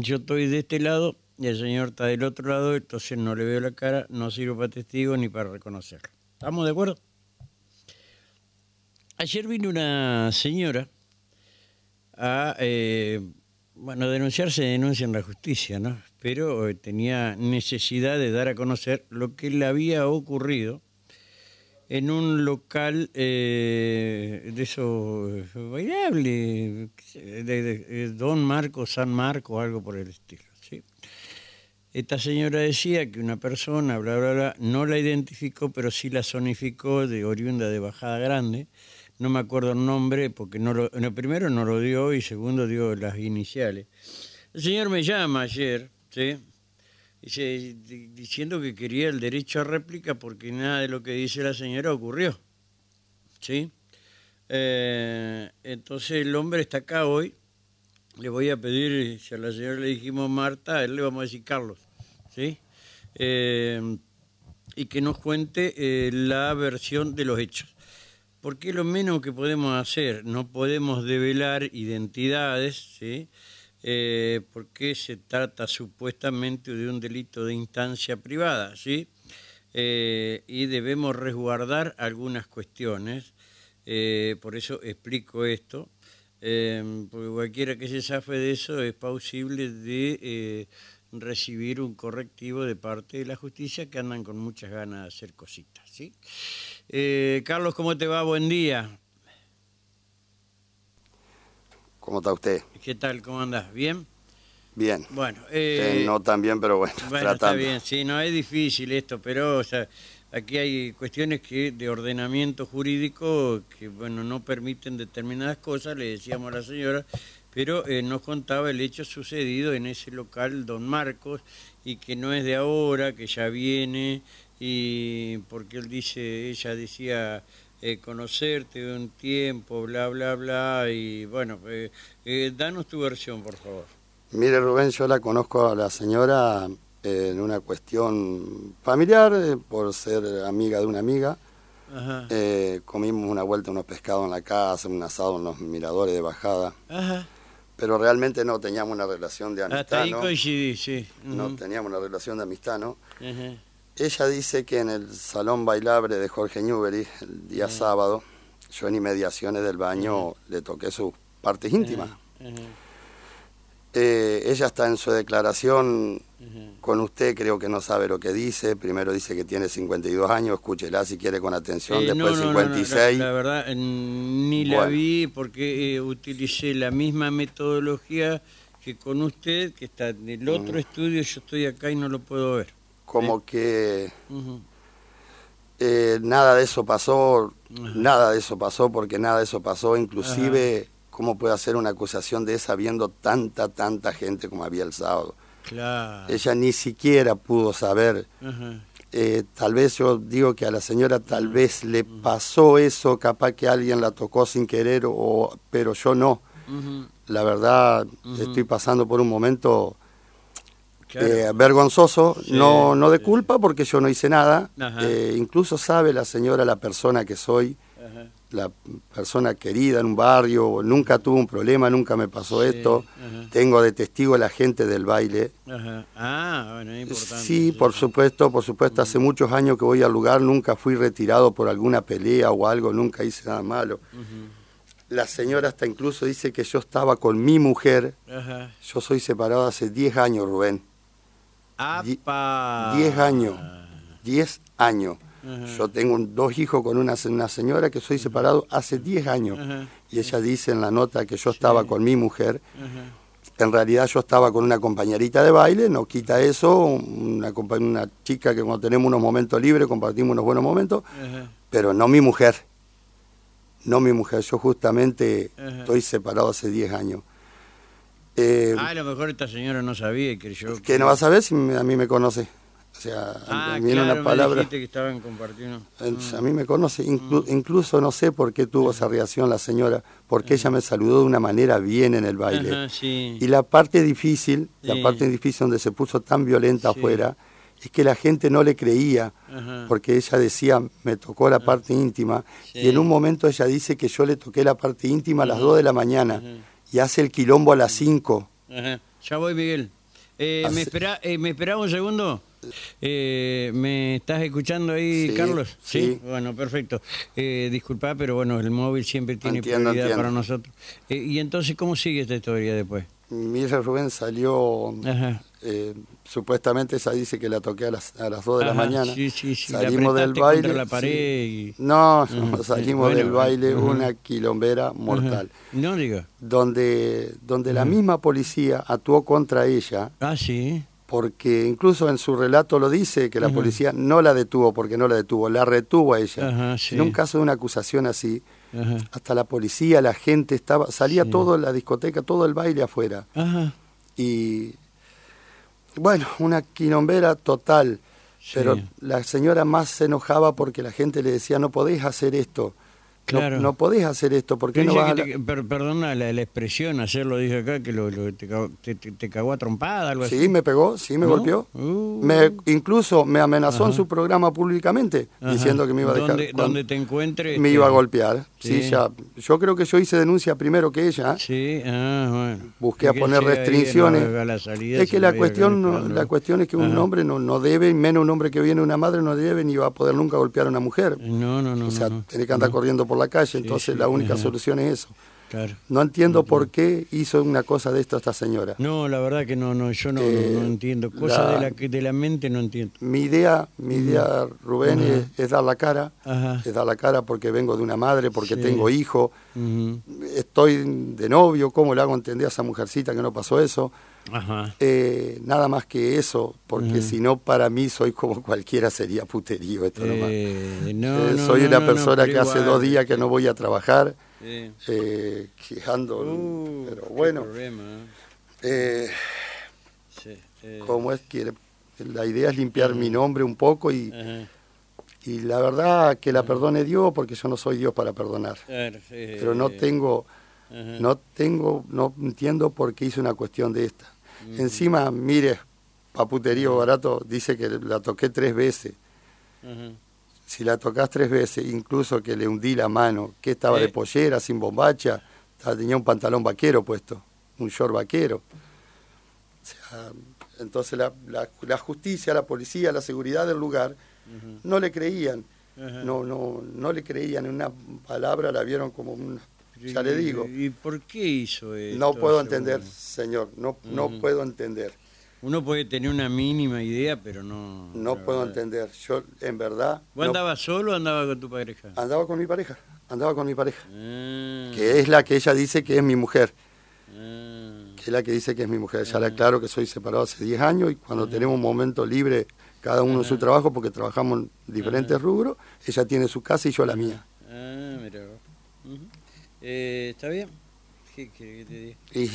yo estoy de este lado y el señor está del otro lado, entonces no le veo la cara, no sirvo para testigo ni para reconocerlo. ¿Estamos de acuerdo? Ayer vino una señora a, eh, bueno, denunciarse denuncia en la justicia, ¿no? Pero eh, tenía necesidad de dar a conocer lo que le había ocurrido en un local eh, de esos bailables, de, Don Marco, San Marco, algo por el estilo. ¿sí? Esta señora decía que una persona, bla, bla, bla, no la identificó, pero sí la zonificó de oriunda de Bajada Grande. No me acuerdo el nombre, porque no lo, primero no lo dio y segundo dio las iniciales. El señor me llama ayer, ¿sí? Diciendo que quería el derecho a réplica porque nada de lo que dice la señora ocurrió. ¿Sí? Eh, entonces el hombre está acá hoy. Le voy a pedir, si a la señora le dijimos Marta, a él le vamos a decir Carlos. ¿Sí? Eh, y que nos cuente eh, la versión de los hechos. Porque lo menos que podemos hacer. No podemos develar identidades, ¿sí? Eh, porque se trata supuestamente de un delito de instancia privada, ¿sí? Eh, y debemos resguardar algunas cuestiones, eh, por eso explico esto, eh, porque cualquiera que se zafe de eso es posible de recibir un correctivo de parte de la justicia que andan con muchas ganas de hacer cositas, ¿sí? Carlos, ¿cómo te va? Buen día. ¿Cómo está usted? ¿Qué tal? ¿Cómo andas? ¿Bien? Bien. Bueno, Eh, eh, no tan bien, pero bueno, bueno, tratando. está bien, sí, no es difícil esto, pero o sea, aquí hay cuestiones que de ordenamiento jurídico que bueno no permiten determinadas cosas, le decíamos a la señora, pero eh, nos contaba el hecho sucedido en ese local Don Marcos y que no es de ahora, que ya viene y porque él dice, ella decía eh, conocerte un tiempo, bla bla bla y bueno, eh, eh, danos tu versión por favor. Mire, Rubén, yo la conozco a la señora eh, en una cuestión familiar, por ser amiga de una amiga. Ajá. Comimos una vuelta unos pescados en la casa, un asado en los miradores de bajada, Ajá. pero realmente no teníamos una relación de Hasta amistad, ahí ¿no? coincidí, sí. No teníamos una relación de amistad, ¿no? Ajá. Ella dice que en el salón bailable de Jorge Newbery, el día sábado, yo en inmediaciones del baño le toqué sus partes íntimas. Eh, ella está en su declaración con usted, creo que no sabe lo que dice. Primero dice que tiene 52 años, escúchela si quiere con atención. Eh, Después no, no, no, 56. La, la verdad, eh, ni la Bueno. vi porque eh, utilicé la misma metodología que con usted, que está en el otro estudio, yo estoy acá y no lo puedo ver. Como que eh, nada de eso pasó, nada de eso pasó, porque nada de eso pasó. Inclusive, ¿cómo puede hacer una acusación de esa viendo tanta, tanta gente como había el sábado? Claro. Ella ni siquiera pudo saber. Eh, tal vez yo digo que a la señora tal vez le pasó eso, capaz que alguien la tocó sin querer, o, pero yo no. La verdad, estoy pasando por un momento Claro. eh, vergonzoso, Sí, no, no de culpa porque yo no hice nada. Eh, incluso sabe la señora la persona que soy, Ajá. la persona querida en un barrio, nunca tuve un problema, nunca me pasó Sí, esto. ajá. Tengo de testigo a la gente del baile. Ajá. Ah, bueno, es importante. Sí, por supuesto, por supuesto, hace muchos años que voy al lugar, nunca fui retirado por alguna pelea o algo, nunca hice nada malo. La señora hasta incluso dice que yo estaba con mi mujer, Ajá. yo soy separado hace 10 años, Rubén, ¡Apa! 10 años, 10 años. Yo tengo dos hijos con una, una señora que soy separado hace 10 años. Y ella dice en la nota que yo estaba con mi mujer, en realidad yo estaba con una compañerita de baile, no quita eso, una, una chica que cuando tenemos unos momentos libres compartimos unos buenos momentos, pero no mi mujer. No mi mujer, yo justamente estoy separado hace 10 años. Eh, Ah, a lo mejor esta señora no sabía y creyó. ¿Qué no vas a ver si me- a mí me conoce? O sea, Ah, en claro, una me palabra, dijiste que estaban compartiendo. eh, a mí me conoce, inclu- incluso no sé por qué tuvo esa reacción la señora, porque ella me saludó de una manera bien en el baile. Ajá, sí. Y la parte difícil, la Sí. parte difícil donde se puso tan violenta Sí. afuera, es que la gente no le creía, Ajá. porque ella decía, me tocó la parte íntima, Sí. y en un momento ella dice que yo le toqué la parte íntima a las 2 de la mañana, Ajá. Y hace el quilombo a las 5. Ajá. Ya voy, Miguel. Eh, ¿me, espera, eh, ¿Me esperaba un segundo? Eh, ¿Me estás escuchando ahí, Sí, Carlos? sí. Bueno, perfecto. Eh, disculpa, pero bueno, el móvil siempre tiene Entiendo, prioridad entiendo. para nosotros. Eh, ¿Y entonces cómo sigue esta historia después? Mire, Rubén salió, eh, supuestamente esa dice que la toqué a las, a las 2 de la mañana. Sí, sí, sí. Salimos del baile. la pared y... No, no, Ujú, salimos bueno, del baile, una quilombera mortal. No diga. Donde, donde la misma policía actuó contra ella, Ah, sí. porque incluso en su relato lo dice que la policía no la detuvo porque no la detuvo, la retuvo a ella. Ajá, sí. En un caso de una acusación así, Ajá. hasta la policía, la gente estaba, salía Sí. todo la discoteca, todo el baile afuera. Ajá. Y bueno, una quilombera total. Sí. Pero la señora más se enojaba porque la gente le decía, no podés hacer esto. No- Claro. No, podés hacer esto, ¿por qué Dice no vas a que la- te- per- perdona la, la expresión, ayer lo dije acá, que lo, lo- te, cagó, te, te- cagó a trompada, algo así. Sí, me pegó, sí, me ¿No? golpeó. Uh. Me, incluso me amenazó en Ajá. su programa públicamente, Ajá. diciendo que me iba a dejar. Cuando- donde te encuentres. me iba a golpear. Sí. Ya. Yo creo que yo hice denuncia primero que ella. Sí, ah, bueno. Busqué a poner restricciones. no, a la salida, Es que la cuestión, no- la cuestión es que un Ajá. hombre no, no debe, menos un hombre que viene una madre, no debe ni va a poder nunca golpear a una mujer. No, no, no. o sea, tiene que andar corriendo por la calle, entonces sí, la única ajá. solución es eso. Claro. No entiendo por qué hizo una cosa de esto esta señora. No, la verdad que no, no yo no, Eh, no, no entiendo. Cosas la- de, la, que- de la mente no entiendo. Mi idea, mi idea, Rubén, es, es dar la cara, Ajá. es dar la cara porque vengo de una madre, porque Sí. tengo hijo, estoy de novio, ¿cómo le hago entender a esa mujercita que no pasó eso? Ajá. Eh, nada más que eso, porque si no, para mí soy como cualquiera, sería puterío esto nomás. Eh, no, Eh, soy una persona que hace dos días que no voy a trabajar, Sí. eh, Uh, pero bueno, eh, sí, eh, como es que la idea es limpiar mi nombre un poco y, y la verdad que la perdone Dios, porque yo no soy Dios para perdonar. Pero no eh, tengo, no tengo, no entiendo por qué hice una cuestión de esta. Encima, mire, paputerío barato, dice que la toqué tres veces. Si la tocas tres veces, incluso que le hundí la mano, que estaba de pollera, sin bombacha, tenía un pantalón vaquero puesto, un short vaquero. O sea, entonces la, la- la justicia, la policía, la seguridad del lugar no le creían, no, no, no le creían en una palabra, la vieron como una, ya le ¿Y- digo, ¿Y por qué hizo esto? no puedo entender, señor, no, no puedo entender, Uno puede tener una mínima idea, pero no. no puedo verdad. entender. Yo, en verdad, ¿Vos no- andabas solo o andabas con tu pareja? andaba con mi pareja, andaba con mi pareja, Ah, que es la que ella dice que es mi mujer. ah, que es la que dice que es mi mujer. Ya le aclaro que soy separado hace 10 años y cuando tenemos un momento libre, cada uno en su trabajo, porque trabajamos en diferentes rubros, ella tiene su casa y yo la mía. ah, mira. Eh, ¿Está bien? ¿Qué te diga? Y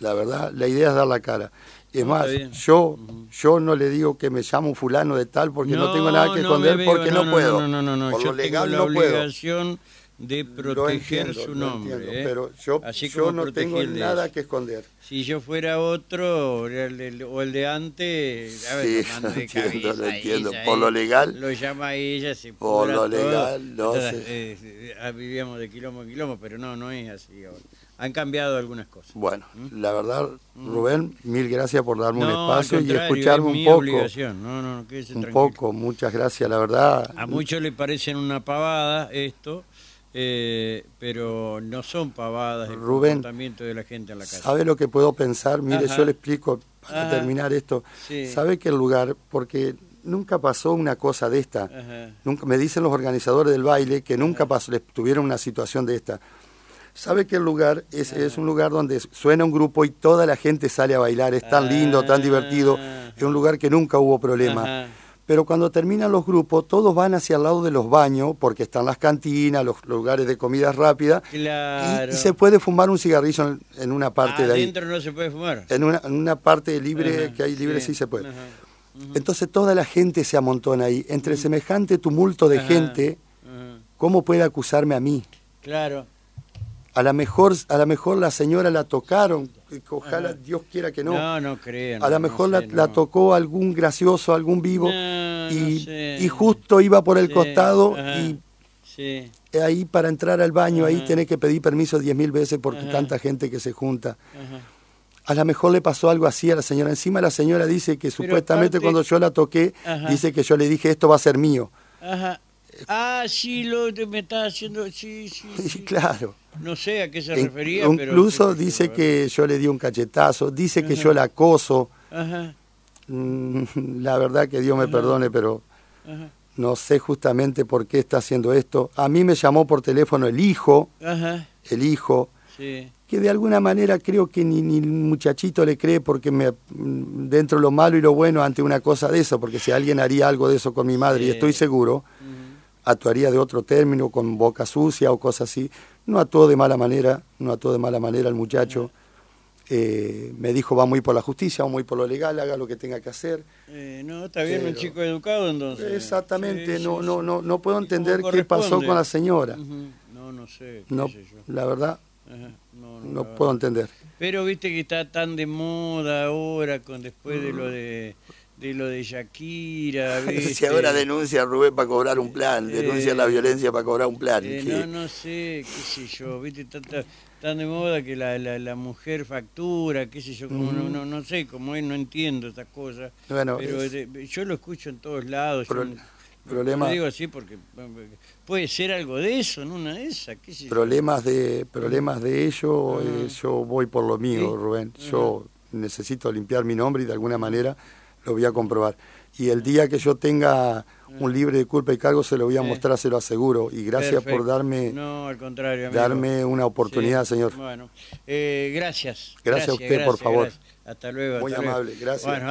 la verdad, la idea es dar la cara. Es No, más, está bien. yo, yo no le digo que me llamo fulano de tal porque no, tengo nada que no esconder veo- porque no, puedo. No, no, no, no. Por Yo lo legal tengo la no puedo. obligación de Lo proteger entiendo, su nombre. entiendo, ¿eh? pero yo, Así yo no tengo de nada que esconder. Si yo fuera otro, o el de, o el de antes, a ver, Sí, lo de entiendo, lo entiendo. ella, Por lo eh, legal. Lo llama a ella, se Por lo todo. legal, no Entonces, sé. eh, eh, ah, vivíamos de quilombo en quilombo, pero no, no es así ahora. Han cambiado algunas cosas. Bueno, la verdad, Rubén, mil gracias por darme un ¿Mm? Espacio y escucharme es un mi poco. obligación. No, no, Un tranquilo. poco, muchas gracias, la verdad. A muchos le parecen una pavada esto, eh, pero no son pavadas el Rubén, comportamiento de la gente en la calle. ¿Sabe lo que puedo pensar? Mire, Ajá. yo le explico para Ajá. terminar esto. Sí. ¿Sabe que el lugar, porque nunca pasó una cosa de esta? Ajá. Nunca, me dicen los organizadores del baile que nunca pasó, les tuvieron una situación de esta. ¿Sabe que el lugar es, es un lugar donde suena un grupo y toda la gente sale a bailar? Es tan lindo, tan divertido. Es un lugar que nunca hubo problema. Ajá. Pero cuando terminan los grupos, todos van hacia el lado de los baños, porque están las cantinas, los lugares de comida rápida, y- Claro. y, se puede fumar un cigarrillo en, en una parte de ahí. Adentro no se puede fumar. En una, en una parte libre, Ajá, que hay libre, sí, se puede. Ajá. Entonces toda la gente se amontona ahí. Entre semejante tumulto de gente. ¿cómo puede acusarme a mí? Claro. A lo mejor, a la mejor la señora la tocaron, ojalá Ajá. Dios quiera que no. No, no, crean. a lo no mejor sé, la, tocó algún gracioso, algún vivo, y, no sé. y justo iba por el Sí, costado ajá. y Sí. ahí para entrar al baño, ahí tenés que pedir permiso diez mil veces porque Ajá. tanta gente que se junta. Ajá. A lo mejor le pasó algo así a la señora. Encima la señora dice que supuestamente cuando yo la toqué, dice que yo le dije esto va a ser mío. Ajá. Ah, sí, lo me está haciendo, sí, sí. claro. No sé a qué se refería, pero... Incluso dice que yo le di un cachetazo, dice que Ajá. yo la acoso. Ajá, Mm, La verdad que Dios me Ajá. perdone, pero no sé justamente por qué está haciendo esto. A mí me llamó por teléfono el hijo, el hijo, sí. que de alguna manera creo que ni, ni el muchachito le cree porque me mm, dentro lo malo y lo bueno ante una cosa de eso, porque si alguien haría algo de eso con mi madre, y estoy seguro, actuaría de otro término, con boca sucia o cosas así. No actuó de mala manera, no actuó de mala manera el muchacho. Eh, me dijo, vamos a ir por la justicia, vamos a ir por lo legal, haga lo que tenga que hacer. Eh, no, está bien, un chico educado entonces. Exactamente, Sí, no, sí, no, no, no puedo ¿Y cómo entender qué pasó con la señora. No, no sé, qué No, sé yo. la verdad, Ajá, no, no, puedo entender. Pero viste que está tan de moda ahora, con después de lo de, de lo de Shakira. ¿viste? Si ahora denuncia a Rubén para cobrar un plan, denuncia Eh, la violencia para cobrar un plan. Eh, no, no sé, qué sé yo, viste, tanta, tan de moda que la, la, la mujer factura, qué sé yo, como no, no, no sé, como él no entiendo estas cosas. Bueno, pero es- yo lo escucho en todos lados. Pro- no- problema- Lo digo así porque puede ser algo de eso, en una de esas, qué sé yo. problemas de problemas de ello, eh, yo voy por lo mío, Sí. Rubén. Yo necesito limpiar mi nombre y de alguna manera lo voy a comprobar. Y el día que yo tenga un libre de culpa y cargo se lo voy a mostrar, se lo aseguro. Y gracias Perfecto. por darme No, al contrario, amigo. darme una oportunidad, Sí, señor. Bueno, eh, gracias. Gracias a usted, por favor. gracias. Hasta luego. Muy hasta luego. amable, gracias. Bueno,